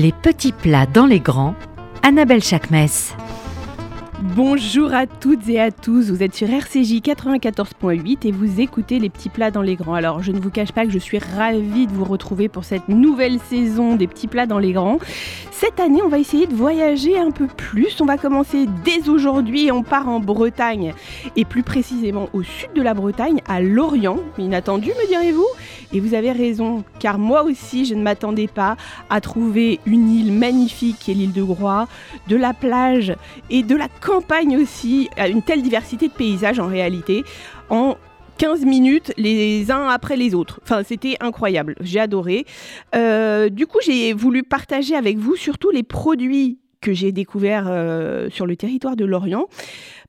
Les petits plats dans les grands, Annabelle Chakmes. Bonjour à toutes et à tous, vous êtes sur RCJ 94.8 et vous écoutez les petits plats dans les grands. Alors je ne vous cache pas que je suis ravie de vous retrouver pour cette nouvelle saison des petits plats dans les grands. Cette année on va essayer de voyager un peu plus, on va commencer dès aujourd'hui et on part en Bretagne et plus précisément au sud de la Bretagne, à Lorient, inattendu me direz-vous? Et vous avez raison, car moi aussi je ne m'attendais pas à trouver une île magnifique qui est l'île de Groix, de la plage et de la campagne aussi, une telle diversité de paysages en réalité, en 15 minutes les uns après les autres. Enfin, c'était incroyable, j'ai adoré. Euh, du coup, j'ai voulu partager avec vous surtout les produits que j'ai découverts euh, sur le territoire de Lorient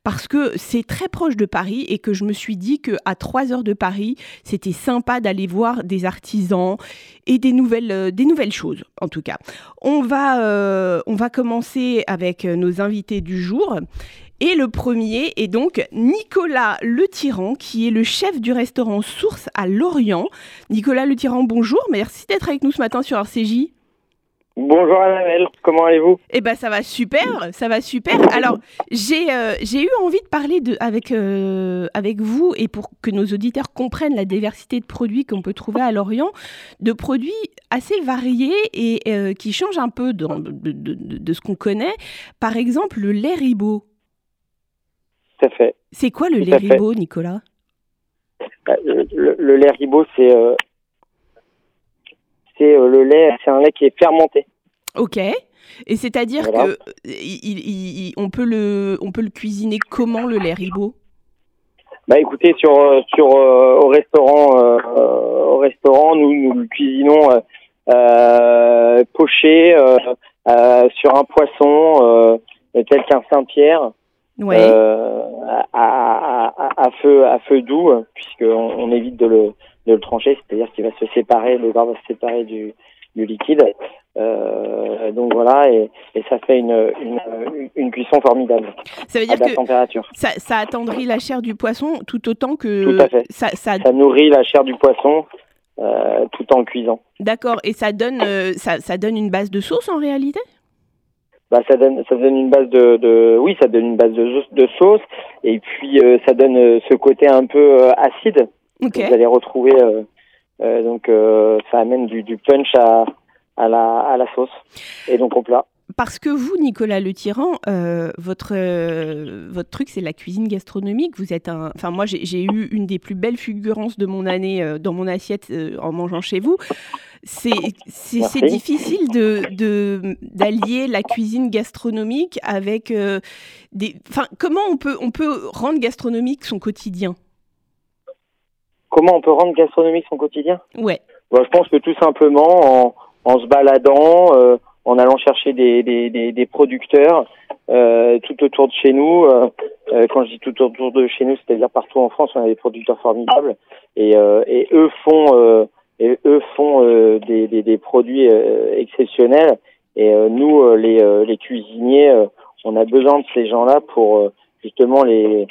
parce que c'est très proche de Paris et que je me suis dit que à 3 heures de Paris, c'était sympa d'aller voir des artisans et des nouvelles, euh, des nouvelles choses, en tout cas. On va, euh, on va commencer avec nos invités du jour. Et le premier est donc Nicolas Le Tyran, qui est le chef du restaurant Source à Lorient. Nicolas Le Tyran, bonjour, merci d'être avec nous ce matin sur RCJ. Bonjour Annabelle, comment allez-vous? Eh ben ça va super, ça va super. Alors j'ai euh, j'ai eu envie de parler de, avec euh, avec vous et pour que nos auditeurs comprennent la diversité de produits qu'on peut trouver à Lorient, de produits assez variés et euh, qui changent un peu de, de, ce qu'on connaît. Par exemple le lait ribot. Tout à fait. C'est quoi le lait ribot, Nicolas? Bah, le, lait ribot, c'est c'est euh, le lait, c'est un lait qui est fermenté. Ok. Et c'est-à-dire que il, on peut le on peut le cuisiner comment le lait ribot? Bah écoutez sur euh, sur euh, au restaurant au restaurant nous nous le cuisinons poché sur un poisson tel qu'un Saint-Pierre. à, feu à feu doux puisqu'on on évite de le de le trancher, c'est-à-dire qu'il va se séparer, le gras va se séparer du, du liquide. Euh, donc voilà, et, et, ça fait une, une, une, cuisson formidable. Ça veut dire que température. Ça, ça, attendrit la chair du poisson tout autant que tout à fait. Ça, ça... ça nourrit la chair du poisson euh, tout en cuisant. D'accord, et ça donne, euh, ça, donne une base de sauce en réalité? Bah, ça donne ça donne une base de, de oui ça donne une base de, de sauce et puis ça donne ce côté un peu euh, vous allez retrouver. Euh, euh, donc euh, ça amène du, du punch à, à, la, à la sauce et donc au plat. Parce que vous, Nicolas Le Tyran, euh, votre, votre truc, c'est la cuisine gastronomique. Vous êtes un. Enfin, moi, j'ai eu une des plus belles fulgurances de mon année dans mon assiette en mangeant chez vous. C'est difficile de d'allier la cuisine gastronomique avec des. Enfin, comment on peut, on peut rendre gastronomique son quotidien? Comment on peut rendre gastronomique son quotidien Ouais. Bah, je pense que tout simplement en, en se baladant, euh, en allant chercher des, des, des, des producteurs euh, tout autour de chez nous. Euh, euh quand je dis tout autour de chez nous, c'est-à-dire partout en France, on a des producteurs formidables et, euh, et eux font euh, et eux font des, des, des, produits exceptionnels. Et nous, les, les cuisiniers, on a besoin de ces gens-là pour justement les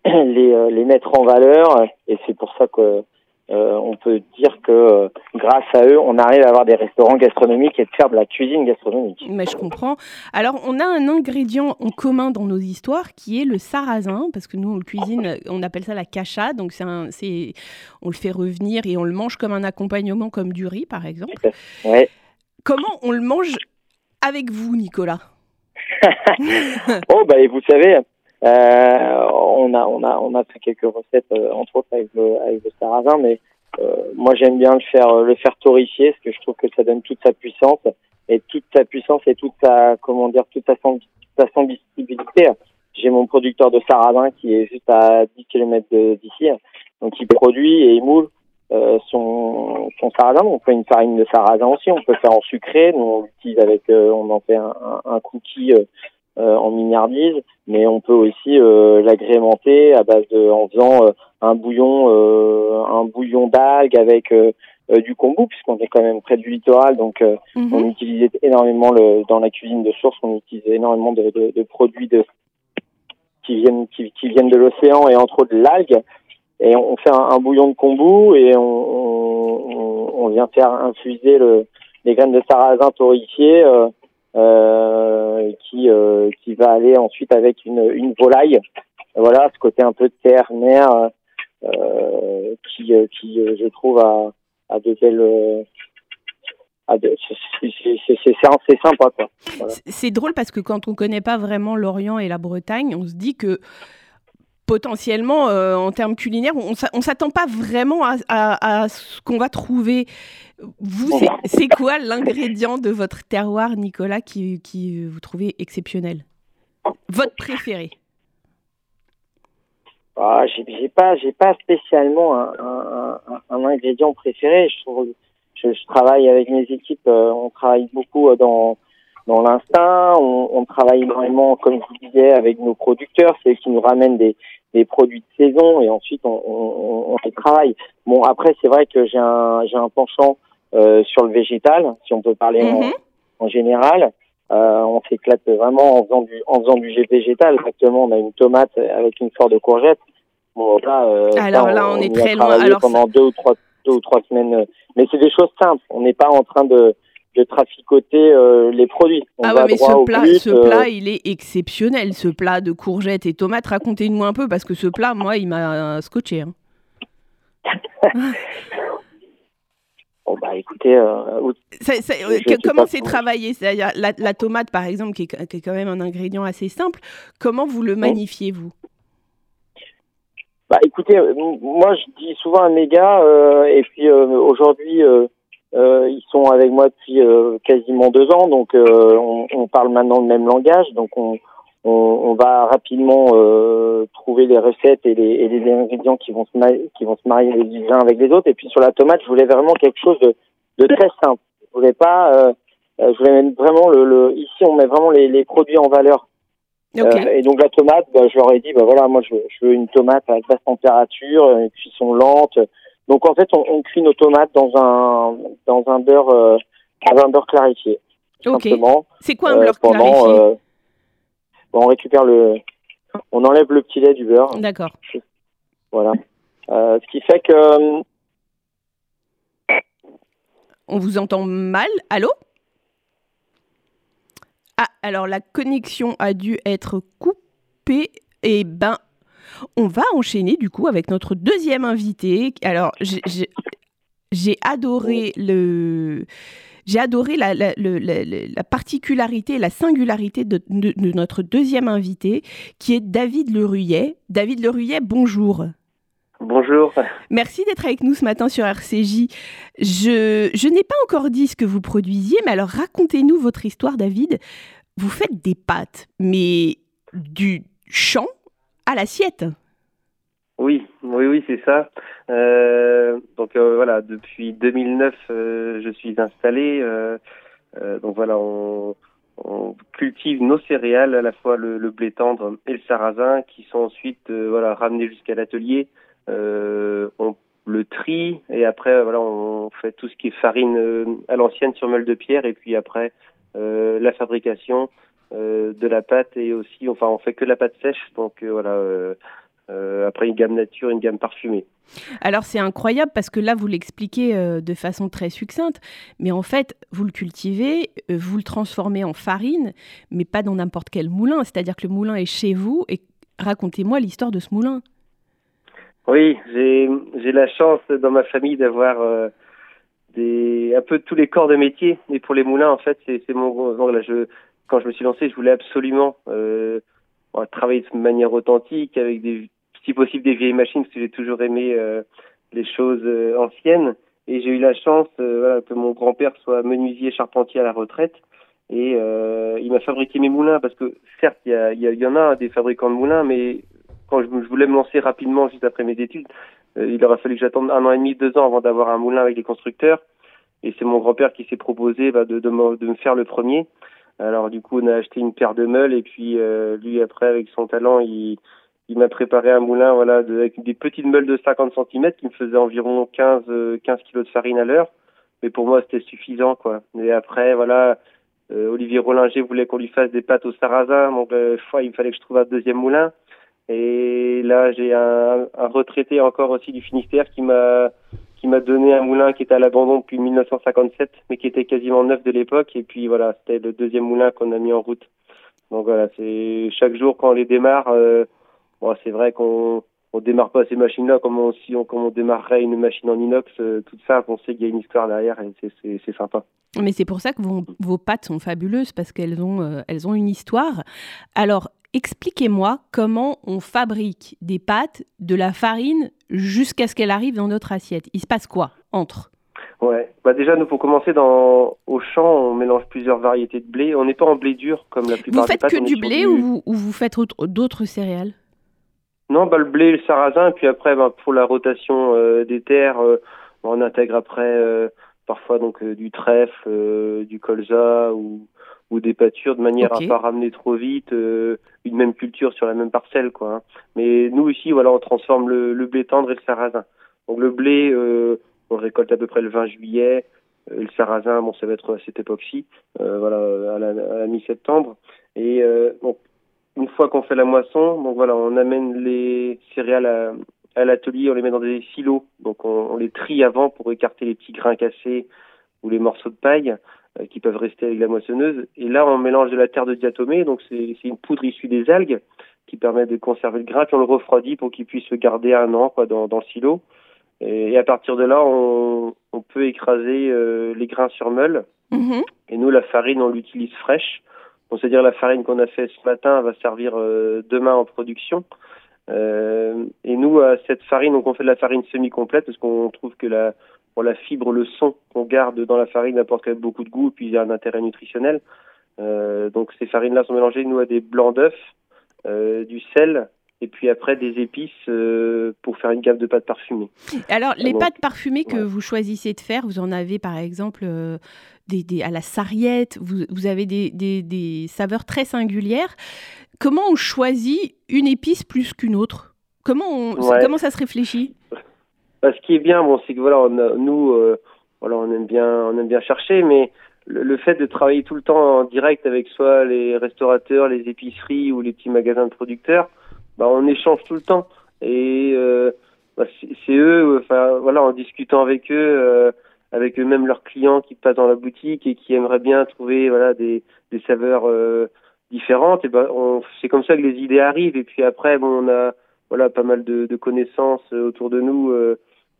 les, euh, les mettre en valeur et c'est pour ça que euh, on peut dire que euh, grâce à eux, on arrive à avoir des restaurants gastronomiques et de faire de la cuisine gastronomique. Mais je comprends. Alors, on a un ingrédient en commun dans nos histoires qui est le sarrasin, parce que nous, on le cuisine, on appelle ça la cacha, donc c'est, c'est on le fait revenir et on le mange comme un accompagnement, comme du riz, par exemple. Ouais. Comment on le mange avec vous, Nicolas? Oh, bah, vous savez, on a on a on a fait quelques recettes euh, entre autres avec le avec le sarrasin, mais euh, moi j'aime bien le faire le faire torréfier parce que je trouve que ça donne toute sa puissance et toute sa puissance et toute sa comment dire toute sa sa sensibilité. J'ai mon producteur de sarrasin qui est juste à 10 km d'ici, donc il produit et il moule euh, son, son sarrasin. On fait une farine de sarrasin aussi. On peut faire en sucré. Nous, on l'utilise avec, on en fait un, un cookie euh, en mignardise, mais on peut aussi euh, l'agrémenter à base de en faisant euh, un bouillon un bouillon d'algues avec du kombu puisqu'on est quand même près du littoral donc mhm. on utilisait énormément le dans la cuisine de source on utilise énormément de, de, de produits de qui viennent qui, qui viennent de l'océan et entre autres de l'algue et on fait un, bouillon de kombu et on, on, on, vient faire infuser le des graines de sarrasin torréfiées qui qui va aller ensuite avec une, une volaille. Voilà, ce côté un peu terre, mer, qui qui je trouve a, a de belles c'est sympa quoi. C'est drôle parce que quand on connaît pas vraiment l'Orient et la Bretagne, on se dit que potentiellement, euh, en termes culinaires, on ne s'attend pas vraiment à, ce qu'on va trouver. Vous, c'est quoi l'ingrédient de votre terroir, Nicolas, qui, qui vous trouvez exceptionnel? Votre préféré. Ah, J'ai pas, pas spécialement un, un, ingrédient préféré. Je trouve je, je, travaille avec mes équipes, euh, on travaille beaucoup euh, dans dans l'instinct, on, on, travaille énormément, comme je vous disais, avec nos producteurs, c'est eux qui nous ramènent des, des produits de saison et ensuite on, on, on les travaille. Bon, après, c'est vrai que j'ai un, j'ai un penchant euh, sur le végétal, si on peut parler en, mhm. en, général. Euh, on s'éclate vraiment en faisant du, en faisant du végétal. Actuellement, on a une tomate avec une fleur de courgette. Bon, là, euh, Alors là, on, est très loin. Alors pendant deux ou trois deux ou trois semaines. Mais c'est des choses simples. On n'est pas en train de, de traficoter euh, les produits. ah ouais, mais ce plat, ce euh. plat, il est exceptionnel, ce plat de courgettes et tomates. Racontez-nous un peu, parce que ce plat, moi, il m'a scotché. Hein. bon, bah écoutez... comment c'est travaillé? La, la, tomate, par exemple, qui est, qui est, quand même un ingrédient assez simple, comment vous le magnifiez, vous? Bah écoutez, euh, moi je dis souvent à mes gars, euh, et puis euh, ils sont avec moi depuis quasiment deux ans, donc on, on, parle maintenant le même langage, donc on, on, on va rapidement trouver les recettes et les, et les ingrédients qui vont se marier, qui vont se marier les uns avec les autres. Et puis sur la tomate, je voulais vraiment quelque chose de, de très simple. Je voulais pas, je voulais vraiment le, le, ici on met vraiment les, les produits en valeur euh, et donc la tomate, bah, je leur ai dit, bah voilà, moi je veux, je veux une tomate à basse température, une cuisson lente. Donc en fait, on, on cuit nos tomates dans un dans un beurre euh, dans un beurre clarifié. Ok. C'est quoi un beurre euh, pendant, clarifié? euh, bon, On récupère le, on enlève le petit lait du beurre. D'accord. Voilà. ce qui fait que on vous entend mal. Allô? Ah, alors la connexion a dû être coupée. Et eh ben, on va enchaîner du coup avec notre deuxième invité. Alors, j'ai adoré le. J'ai adoré la, la, la, particularité, la singularité de, notre deuxième invité, qui est David Leruyet. David Leruyet, bonjour. Bonjour. Merci d'être avec nous ce matin sur RCJ. Je, je n'ai pas encore dit ce que vous produisiez, mais alors racontez-nous votre histoire, David. Vous faites des pâtes, mais du champ à l'assiette. Oui, oui, oui, c'est ça. Euh, donc euh, voilà, depuis 2009, euh, je suis installé. donc voilà, on, cultive nos céréales, à la fois le, blé tendre et le sarrasin, qui sont ensuite ramenés jusqu'à l'atelier on le trie et après voilà on fait tout ce qui est farine à l'ancienne sur meule de pierre et puis après la fabrication de la pâte et aussi enfin on fait que la pâte sèche donc voilà après une gamme nature, une gamme parfumée. Alors c'est incroyable parce que là vous l'expliquez de façon très succincte, mais en fait vous le cultivez, vous le transformez en farine, mais pas dans n'importe quel moulin, c'est-à-dire que le moulin est chez vous et racontez-moi l'histoire de ce moulin. Oui, j'ai la chance dans ma famille d'avoir euh, des un peu tous les corps de métier. Et pour les moulins, en fait, c'est mon là, je quand je me suis lancé, je voulais absolument euh, travailler de manière authentique avec des si possible des vieilles machines parce que j'ai toujours aimé euh, les choses euh, anciennes. Et j'ai eu la chance voilà, que mon grand-père soit menuisier charpentier à la retraite. Et il m'a fabriqué mes moulins parce que certes, il y, a, il y en a des fabricants de moulins, mais quand je, voulais me lancer rapidement juste après mes études, euh, il aurait fallu que j'attende un an et demi, deux ans avant d'avoir un moulin avec les constructeurs. Et c'est mon grand-père qui s'est proposé bah, de, de, de, me, faire le premier. Alors du coup, on a acheté une paire de meules et puis euh, lui après, avec son talent, il, il m'a préparé un moulin voilà, avec des petites meules de 50 cm qui me faisaient environ 15, 15 euh, kilos de farine à l'heure. Mais pour moi, c'était suffisant. quoi. Et après, voilà, Olivier Rollinger voulait qu'on lui fasse des pâtes au sarrasin. Donc, il fallait que je trouve un deuxième moulin. Et là, j'ai un, un, retraité encore aussi du Finistère qui m'a qui m'a donné un moulin qui était à l'abandon depuis 1957, mais qui était quasiment neuf de l'époque. Et puis voilà, c'était le deuxième moulin qu'on a mis en route. Donc voilà, c'est chaque jour quand on les démarre, euh, c'est vrai qu'on on démarre pas ces machines-là comme on, si on, comme on démarrerait une machine en inox, euh, tout ça, on sait qu'il y a une histoire derrière et c'est sympa. Mais c'est pour ça que vos, vos pattes sont fabuleuses parce qu'elles ont, euh, elles ont une histoire. Alors, expliquez-moi comment on fabrique des pâtes, de la farine, jusqu'à ce qu'elle arrive dans notre assiette. Il se passe quoi entre? Ouais, bah déjà nous pour commencer dans au champ, on mélange plusieurs variétés de blé. On n'est pas en blé dur comme la plupart des pâtes. Vous faites que du blé Ou, vous, faites d'autres céréales? Non, bah le blé, le sarrasin, et puis après bah, pour la rotation euh, des terres, euh, on intègre après euh, parfois donc du trèfle, du colza ou ou des pâtures de manière à pas ramener trop vite euh, une même culture sur la même parcelle quoi. Hein. Mais nous ici voilà on transforme le, le, blé tendre et le sarrasin. Donc le blé euh, on récolte à peu près le 20 juillet, euh, le sarrasin bon ça va être à cette époque-ci euh, voilà à la, la mi-septembre et bon une fois qu'on fait la moisson donc voilà on amène les céréales à, à l'atelier on les met dans des silos donc on, on les trie avant pour écarter les petits grains cassés ou les morceaux de paille euh, qui peuvent rester avec la moissonneuse. Et là, on mélange de la terre de diatomée, donc c'est une poudre issue des algues qui permet de conserver le grain, puis on le refroidit pour qu'il puisse se garder un an quoi, dans, dans le silo. Et, à partir de là, on, on peut écraser euh, les grains sur meule. Mm-hmm. Et nous, la farine, on l'utilise fraîche. c'est-à-dire la farine qu'on a fait ce matin va servir euh, demain en production. Euh, et nous, à cette farine, donc on fait de la farine semi-complète parce qu'on trouve que la, la fibre, le son qu'on garde dans la farine apporte quand même beaucoup de goût, et puis il y a un intérêt nutritionnel. Euh, donc ces farines-là sont mélangées, nous, à des blancs d'œufs, euh, du sel, et puis après des épices euh, pour faire une gamme de pâtes parfumées. Alors les pâtes parfumées que vous choisissez de faire, vous en avez par exemple des, à la sarriette, vous, avez des, saveurs très singulières. Comment on choisit une épice plus qu'une autre? Comment, comment ça se réfléchit? Bah, ce qui est bien, bon, c'est que voilà, nous, euh, voilà, on aime bien, on aime bien chercher, mais le, fait de travailler tout le temps en direct avec soit les restaurateurs, les épiceries ou les petits magasins de producteurs, bah, on échange tout le temps. Et euh, bah, c'est eux, enfin voilà, en discutant avec eux, euh, avec eux-mêmes leurs clients qui passent dans la boutique et qui aimeraient bien trouver voilà des, saveurs différentes, et ben c'est comme ça que les idées arrivent. Et puis après, bon, on a voilà pas mal de connaissances autour de nous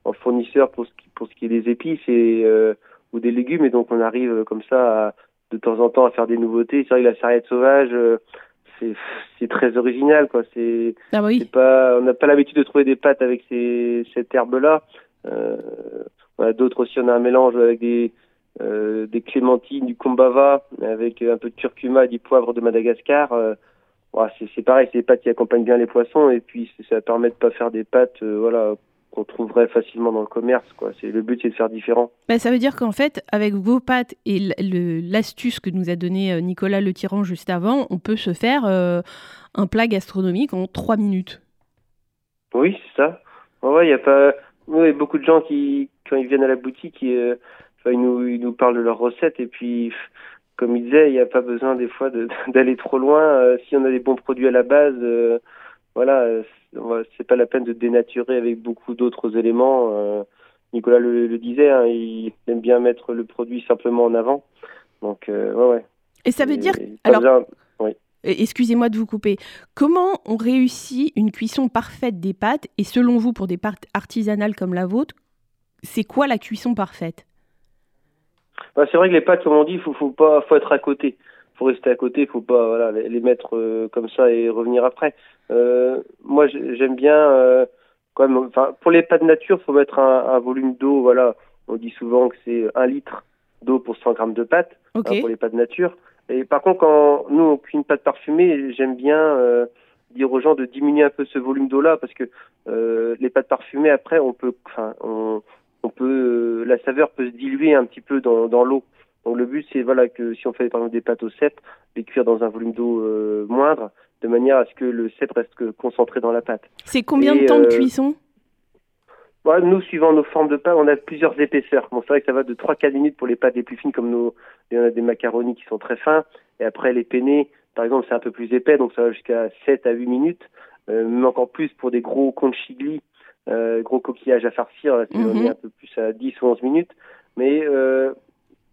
en fournisseur pour ce qui, pour ce qui est des épices et euh, ou des légumes et donc on arrive euh, comme ça de temps en temps à faire des nouveautés. C'est vrai que la sarriette sauvage euh, c'est c'est très original quoi. C'est ah oui. pas on n'a pas l'habitude de trouver des pâtes avec ces, cette herbe là. Euh, on a d'autres aussi on a un mélange avec des euh, des clémentines, du kumbava, avec un peu de curcuma et du poivre de Madagascar. Euh, c'est pareil, c'est des pâtes qui accompagnent bien les poissons et puis ça permet de pas faire des pâtes voilà qu'on trouverait facilement dans le commerce. Quoi. C'est, le but, c'est de faire différent. Ben, ça veut dire qu'en fait, avec vos pâtes et l'astuce que nous a donné euh, Nicolas Le Tyran juste avant, on peut se faire euh, un plat gastronomique en trois minutes. Oui, c'est ça. Il y a pas... beaucoup de gens qui, quand ils viennent à la boutique, ils, euh, ils, nous, ils nous parlent de leurs recettes et puis comme il disait, il n'y a pas besoin des fois d'aller trop loin. si on a des bons produits à la base, voilà, c'est pas la peine de dénaturer avec beaucoup d'autres éléments. Euh, Nicolas le, disait, hein, il aime bien mettre le produit simplement en avant. Donc, euh, ouais, ouais. Et ça veut dire. Alors, excusez-moi de vous couper. Comment on réussit une cuisson parfaite des pâtes Et selon vous, pour des pâtes artisanales comme la vôtre, c'est quoi la cuisson parfaite? Bah, C'est vrai que les pâtes, comme on dit, il faut, faut, pas, faut être à côté faut rester à côté, faut pas voilà, les, mettre euh, comme ça et revenir après. Euh, moi, j'aime bien euh, quand même. Enfin, pour les pâtes nature, faut mettre un, un volume d'eau. Voilà, on dit souvent que c'est un litre d'eau pour 100 grammes de pâte hein, pour les pâtes nature. Et par contre, quand nous on cuit une pâte parfumée, j'aime bien euh, dire aux gens de diminuer un peu ce volume d'eau là parce que euh, les pâtes parfumées après, on peut, enfin, on, on peut, la saveur peut se diluer un petit peu dans, dans l'eau. Donc le but c'est voilà que si on fait par exemple des pâtes au cèpe, les cuire dans un volume d'eau euh, moindre, de manière à ce que le cèpe reste concentré dans la pâte. C'est combien de temps de euh, cuisson? Bah, Nous, suivant nos formes de pâte, on a plusieurs épaisseurs. Bon, c'est vrai que ça va de 3-4 minutes pour les pâtes les plus fines, comme nos, on a des macaronis qui sont très fins, et après les penne, par exemple, c'est un peu plus épais, donc ça va jusqu'à 7 à 8 minutes, euh, mais encore plus pour des gros conchigli, gros coquillage à farcir, là, on est un peu plus à 10 ou 11 minutes. Mais euh,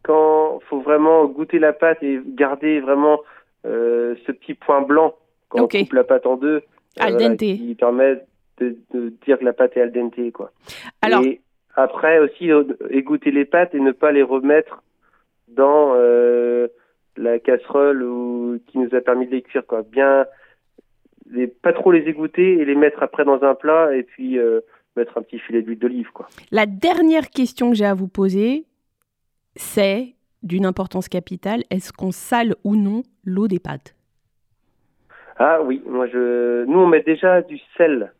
quand faut vraiment goûter la pâte et garder vraiment euh, ce petit point blanc quand on coupe la pâte en deux, Al dente. qui permet de, de dire que la pâte est al dente. Quoi. Alors, Et après aussi, euh, égoutter les pâtes et ne pas les remettre dans euh, la casserole ou, qui nous a permis de les cuire. Quoi. Bien, les, pas trop les égoutter et les mettre après dans un plat et puis euh, mettre un petit filet d'huile d'olive. Quoi. la dernière question que j'ai à vous poser, c'est d'une importance capitale. Est-ce qu'on sale ou non l'eau des pâtes? Ah oui, moi je, nous on met déjà du sel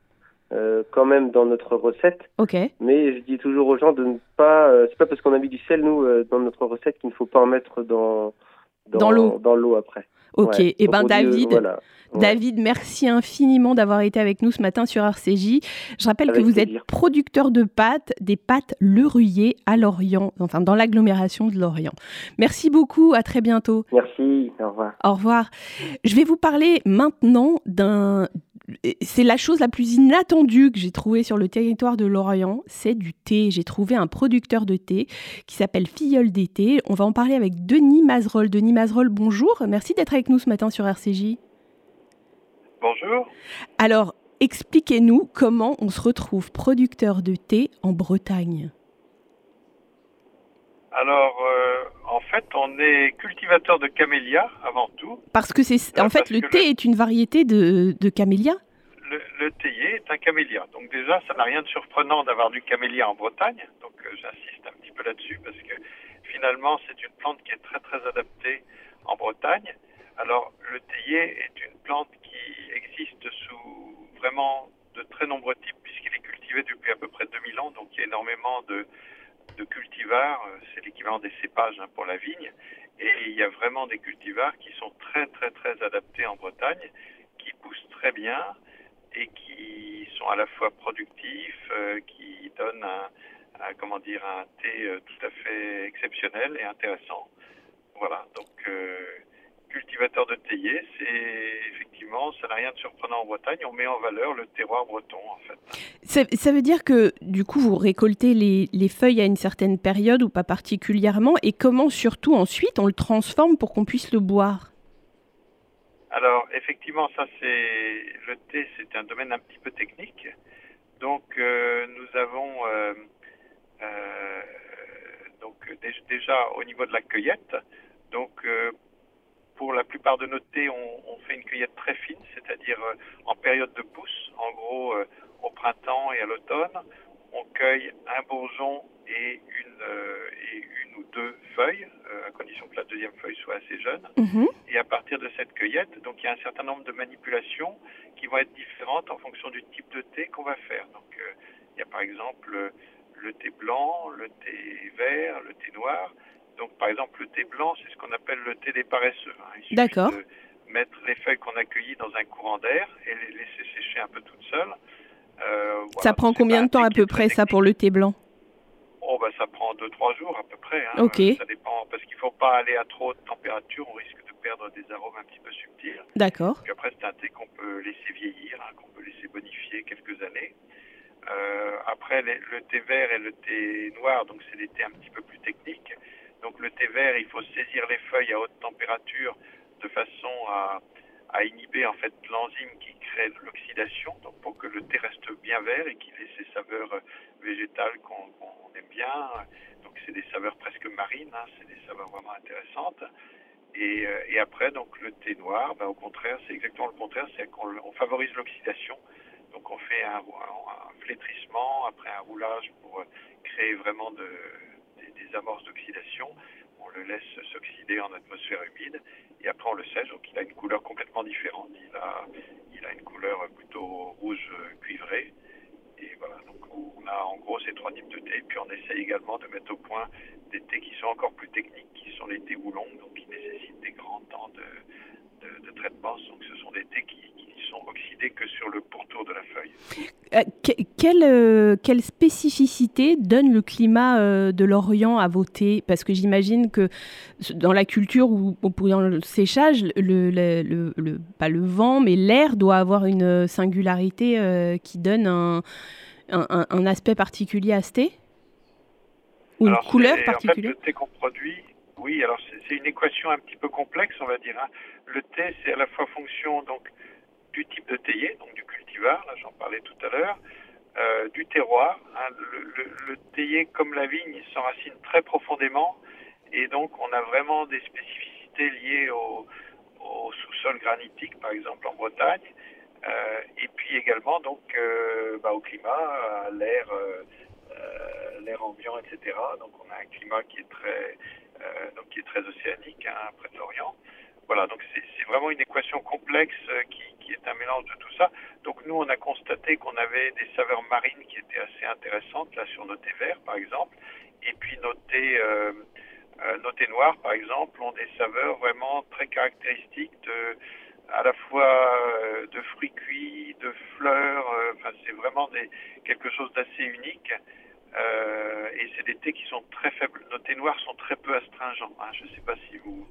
euh, quand même dans notre recette, Ok. mais je dis toujours aux gens de ne pas, euh, c'est pas parce qu'on a mis du sel nous euh, dans notre recette qu'il ne faut pas en mettre dans Dans l'eau. dans l'eau après. Ok. Ouais. Et Donc, ben David, voilà. Ouais. David, merci infiniment d'avoir été avec nous ce matin sur RCJ. Je rappelle Avec que vous plaisir. êtes producteur de pâtes, des pâtes Le Ruyer à Lorient, enfin dans l'agglomération de Lorient. Merci beaucoup, à très bientôt. Merci, au revoir. Au revoir. Je vais vous parler maintenant d'un. C'est la chose la plus inattendue que j'ai trouvée sur le territoire de Lorient, c'est du thé. J'ai trouvé un producteur de thé qui s'appelle Filleul d'été. On va en parler avec Denis Mazerolle. Denis Mazerolle, bonjour. Merci d'être avec nous ce matin sur RCJ. Bonjour. Alors, expliquez-nous comment on se retrouve producteur de thé en Bretagne. Alors, euh, en fait, on est cultivateur de camélias avant tout. Parce que c'est, en fait, le thé le- est une variété de, de camélia. Le, le théier est un camélia. Donc déjà, ça n'a rien de surprenant d'avoir du camélia en Bretagne. Donc euh, j'insiste un petit peu là-dessus parce que finalement, c'est une plante qui est très très adaptée en Bretagne. Alors, le théier est une plante qui existe sous vraiment de très nombreux types puisqu'il est cultivé depuis à peu près 2000 ans. Donc il y a énormément de, de cultivars. Euh, C'est l'équivalent des cépages hein, pour la vigne. Et il y a vraiment des cultivars qui sont très très très adaptés en Bretagne, qui poussent très bien et qui sont à la fois productifs, euh, qui donnent un, comment dire un thé euh, tout à fait exceptionnel et intéressant. Voilà, donc cultivateur de théier, c'est effectivement, ça n'a rien de surprenant en Bretagne. On met en valeur le terroir breton en fait. Ça, ça veut dire que du coup, vous récoltez les, les feuilles à une certaine période ou pas particulièrement, et comment surtout ensuite on le transforme pour qu'on puisse le boire? Alors, effectivement, ça c'est le thé, c'est un domaine un petit peu technique. Donc, euh, nous avons euh, euh, donc dé- déjà au niveau de la cueillette. Donc, pour la plupart de nos thés, on, on fait une cueillette très fine, c'est-à-dire euh, en période de pousse. En gros, euh, au printemps et à l'automne, on cueille un bourgeon et une, euh, et une ou deux feuilles, à condition que la deuxième feuille soit assez jeune. Mhm. Et à partir de cette cueillette, donc il y a un certain nombre de manipulations qui vont être différentes en fonction du type de thé qu'on va faire. Donc il y a par exemple le, le thé blanc, le thé vert, le thé noir. Donc par exemple le thé blanc, c'est ce qu'on appelle le thé des paresseux. hein. D'accord. de mettre les feuilles qu'on a cueillies dans un courant d'air et les laisser sécher un peu toutes seules. Euh, voilà. Ça prend combien de temps à peu près ça pour le thé blanc? Oh, bah, ça prend 2-3 jours à peu près. hein. Ok. Euh, Ça dépend, parce qu'il ne faut pas aller à trop de température, on risque de perdre des arômes un petit peu subtils. D'accord. Puis après, c'est un thé qu'on peut laisser vieillir, hein, qu'on peut laisser bonifier quelques années. Euh, après, les- le thé vert et le thé noir, donc c'est des thés un petit peu plus techniques. Donc le thé vert, il faut saisir les feuilles à haute température de façon à, inhiber en fait l'enzyme qui crée l'oxydation, donc pour que le thé reste bien vert et qu'il ait ces saveurs euh, végétales qu'on aime bien. Donc c'est des saveurs presque marines, hein, c'est des saveurs vraiment intéressantes. Et, euh, après, donc le thé noir, ben, au contraire, c'est exactement le contraire, c'est qu'on favorise l'oxydation. Donc on fait un flétrissement, après un roulage pour euh, créer vraiment de, des, amorces d'oxydation. On le laisse s'oxyder en atmosphère humide et après on le sèche, donc il a une couleur complètement différente. Il a, une couleur plutôt rouge cuivré. Et voilà, donc on a en gros ces trois types de thé. Puis on essaye également de mettre au point des thés qui sont encore plus techniques, qui sont les thés oolong, donc qui nécessitent des grands temps de, traitement. Donc ce sont des thés qui, qui sont oxydés que sur le pourtour de la feuille. Euh, quelle, euh, quelle spécificité donne le climat euh, de l'Orient à vos thés Parce que j'imagine que dans la culture ou, ou dans le séchage, le, le- le- le- pas le vent, mais l'air doit avoir une singularité euh, qui donne un- un, aspect particulier à ce thé? Ou une couleur particulière? Le thé qu'on produit, oui, alors c'est une équation un petit peu complexe, on va dire. Hein. Le thé, c'est à la fois fonction donc du type de théier, donc du cultivar, là j'en parlais tout à l'heure, euh, du terroir. Hein. Le, théier, comme la vigne, s'enracine très profondément et donc on a vraiment des spécificités liées au, sous-sol granitique, par exemple en Bretagne, euh, et puis également donc euh, bah, au climat, à l'air, l'air ambiant, etc. Donc on a un climat qui est très, donc qui est très océanique hein, près de l'Orient. Voilà, donc c'est vraiment une équation complexe qui, qui, est un mélange de tout ça. Donc nous, on a constaté qu'on avait des saveurs marines qui étaient assez intéressantes, là sur nos thés verts par exemple, et puis nos thés, euh, euh, noirs, par exemple, ont des saveurs vraiment très caractéristiques de, à la fois euh, de fruits cuits, de fleurs. Euh, enfin, c'est vraiment quelque chose d'assez unique. et c'est des thés qui sont très faibles. Nos thés noirs sont très peu astringents. Hein. Je ne sais pas si vous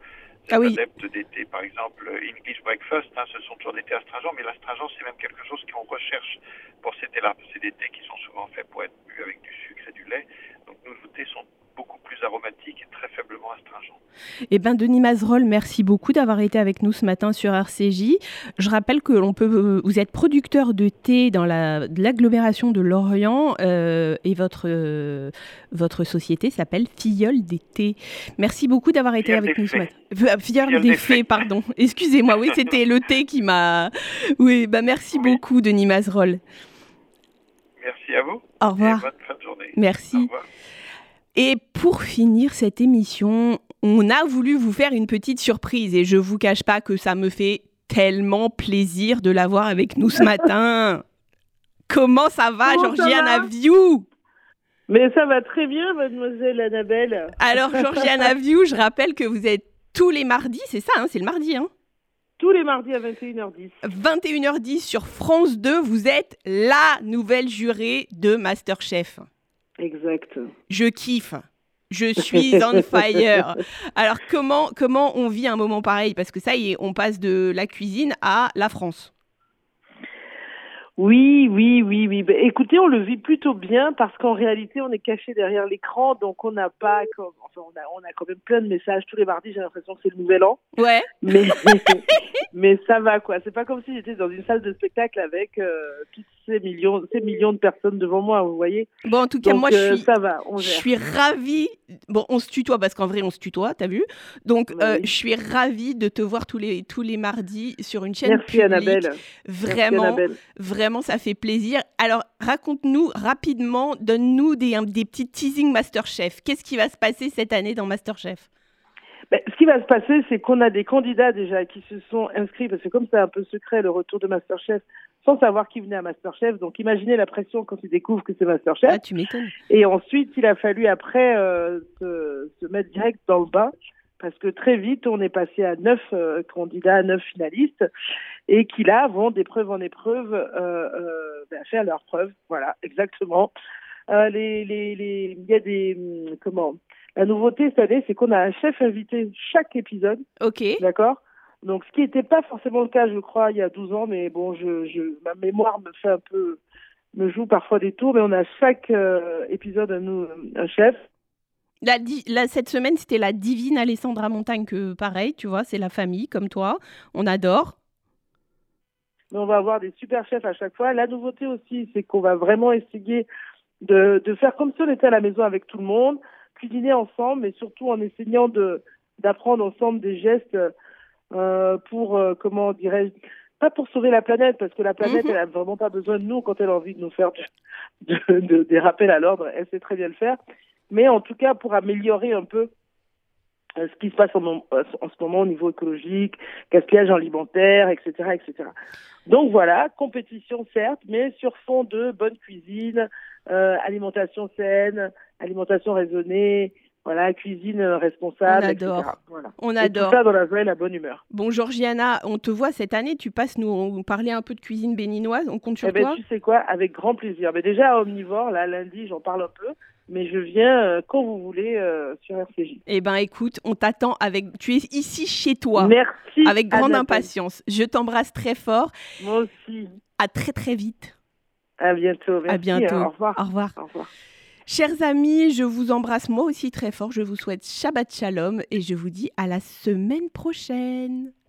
ah oui. adepte des thés, par exemple English Breakfast. Hein, ce sont toujours des thés astringents, mais l'astringent c'est même quelque chose qu'on recherche pour ces thés-là. C'est des thés qui sont souvent faits pour être bu avec du sucre et du lait. Donc nos thés sont beaucoup plus aromatique et très faiblement astringent. Eh bien, Denis Mazerol, merci beaucoup d'avoir été avec nous ce matin sur RCJ. Je rappelle que l'on peut, euh, vous êtes producteur de thé dans l'agglomération de Lorient euh, et votre, euh, votre société s'appelle Filleul des thés. Merci beaucoup d'avoir été avec nous ce matin. Filleul, des, fées, pardon. Excusez-moi, oui, c'était le thé qui m'a. Oui, bah merci beaucoup, Denis Mazerol. Merci à vous. Au revoir. bonne fin de journée. Merci. Au revoir. Et pour finir cette émission, on a voulu vous faire une petite surprise et je vous cache pas que ça me fait tellement plaisir de l'avoir avec nous ce matin. Comment ça va, Georgiana View Mais ça va très bien, mademoiselle Annabelle. Alors, Georgiana View, je rappelle que vous êtes tous les mardis, c'est ça, hein, c'est le mardi, hein? Tous les mardis à 21h10. 21h10 sur France 2, vous êtes la nouvelle jurée de Masterchef. Exact. Je kiffe. Je suis on fire. Alors comment comment on vit un moment pareil? Parce que ça y est, on passe de la cuisine à la France. Oui, oui, oui, oui. Bah, écoutez, on le vit plutôt bien parce qu'en réalité, on est caché derrière l'écran, donc on n'a pas, comme, enfin, on a, on a quand même plein de messages tous les mardis. J'ai l'impression que c'est le nouvel an. Ouais. Mais, mais ça va quoi. C'est pas comme si j'étais dans une salle de spectacle avec euh, ces millions, ces millions de personnes devant moi. Vous voyez. Bon, en tout cas, moi, je euh, suis, ça va. On je suis ravie. Bon, on se tutoie parce qu'en vrai, on se tutoie. T'as vu? Donc, bah euh, je suis ravie de te voir tous les tous les mardis sur une chaîne Merci, publique. Annabelle. Vraiment, Merci, Annabelle. vraiment vraiment, ça fait plaisir. Alors, raconte-nous rapidement, donne-nous des, des petits teasing Masterchef. Qu'est-ce qui va se passer cette année dans Masterchef? Ben, ce qui va se passer, c'est qu'on a des candidats déjà qui se sont inscrits, parce que comme c'est un peu secret le retour de Masterchef, sans savoir qui venait à Masterchef, donc imaginez la pression quand ils découvrent que c'est Masterchef. Ah, tu m'étonnes. Et ensuite, il a fallu après euh, se, se, mettre direct dans le bain parce que très vite, on est passé à neuf euh, candidats, neuf finalistes, et qui là vont d'épreuve en épreuve euh, euh, ben, faire leurs preuves. Voilà, exactement. Euh, les, les, les, il y a des hum, comment? La nouveauté cette année, c'est qu'on a un chef invité chaque épisode. Ok. D'accord? Donc, ce qui n'était pas forcément le cas, je crois, il y a 12 ans, mais bon, je, je, ma mémoire me fait un peu, me joue parfois des tours, mais on a chaque euh, épisode un, un chef. La, cette semaine, c'était la divine Alessandra Montagne, que pareil, tu vois, c'est la famille, comme toi. On adore. On va avoir des super chefs à chaque fois. La nouveauté aussi, c'est qu'on va vraiment essayer de, de, faire comme si on était à la maison avec tout le monde, cuisiner ensemble, mais surtout en essayant de d'apprendre ensemble des gestes euh, pour, euh, comment dirais-je, pas pour sauver la planète, parce que la planète, mhm. elle a vraiment pas besoin de nous quand elle a envie de nous faire de, des rappels à l'ordre. Elle sait très bien le faire mais en tout cas pour améliorer un peu euh, ce qui se passe en, euh, en, ce moment au niveau écologique, gaspillage alimentaire, etc., etc. Donc voilà, compétition certes, mais sur fond de bonne cuisine, euh, alimentation saine, alimentation raisonnée, voilà, cuisine responsable, on adore. Etc. Voilà. On adore. tout ça dans la joie et la bonne humeur. Bon, Georgiana, on te voit cette année, tu passes nous parler un peu de cuisine béninoise, on compte sur eh ben, toi Tu sais quoi, avec grand plaisir. Mais déjà, omnivore, là, lundi, j'en parle un peu mais je viens euh, quand vous voulez euh, sur RCJ. Eh ben écoute, on t'attend avec tu es ici chez toi. Merci. Avec grande impatience. Je t'embrasse très fort. Moi aussi. À très très vite. À bientôt. Merci, à bientôt. Au revoir. Au revoir. Au revoir. Chers amis, je vous embrasse moi aussi très fort. Je vous souhaite Shabbat Shalom et je vous dis à la semaine prochaine.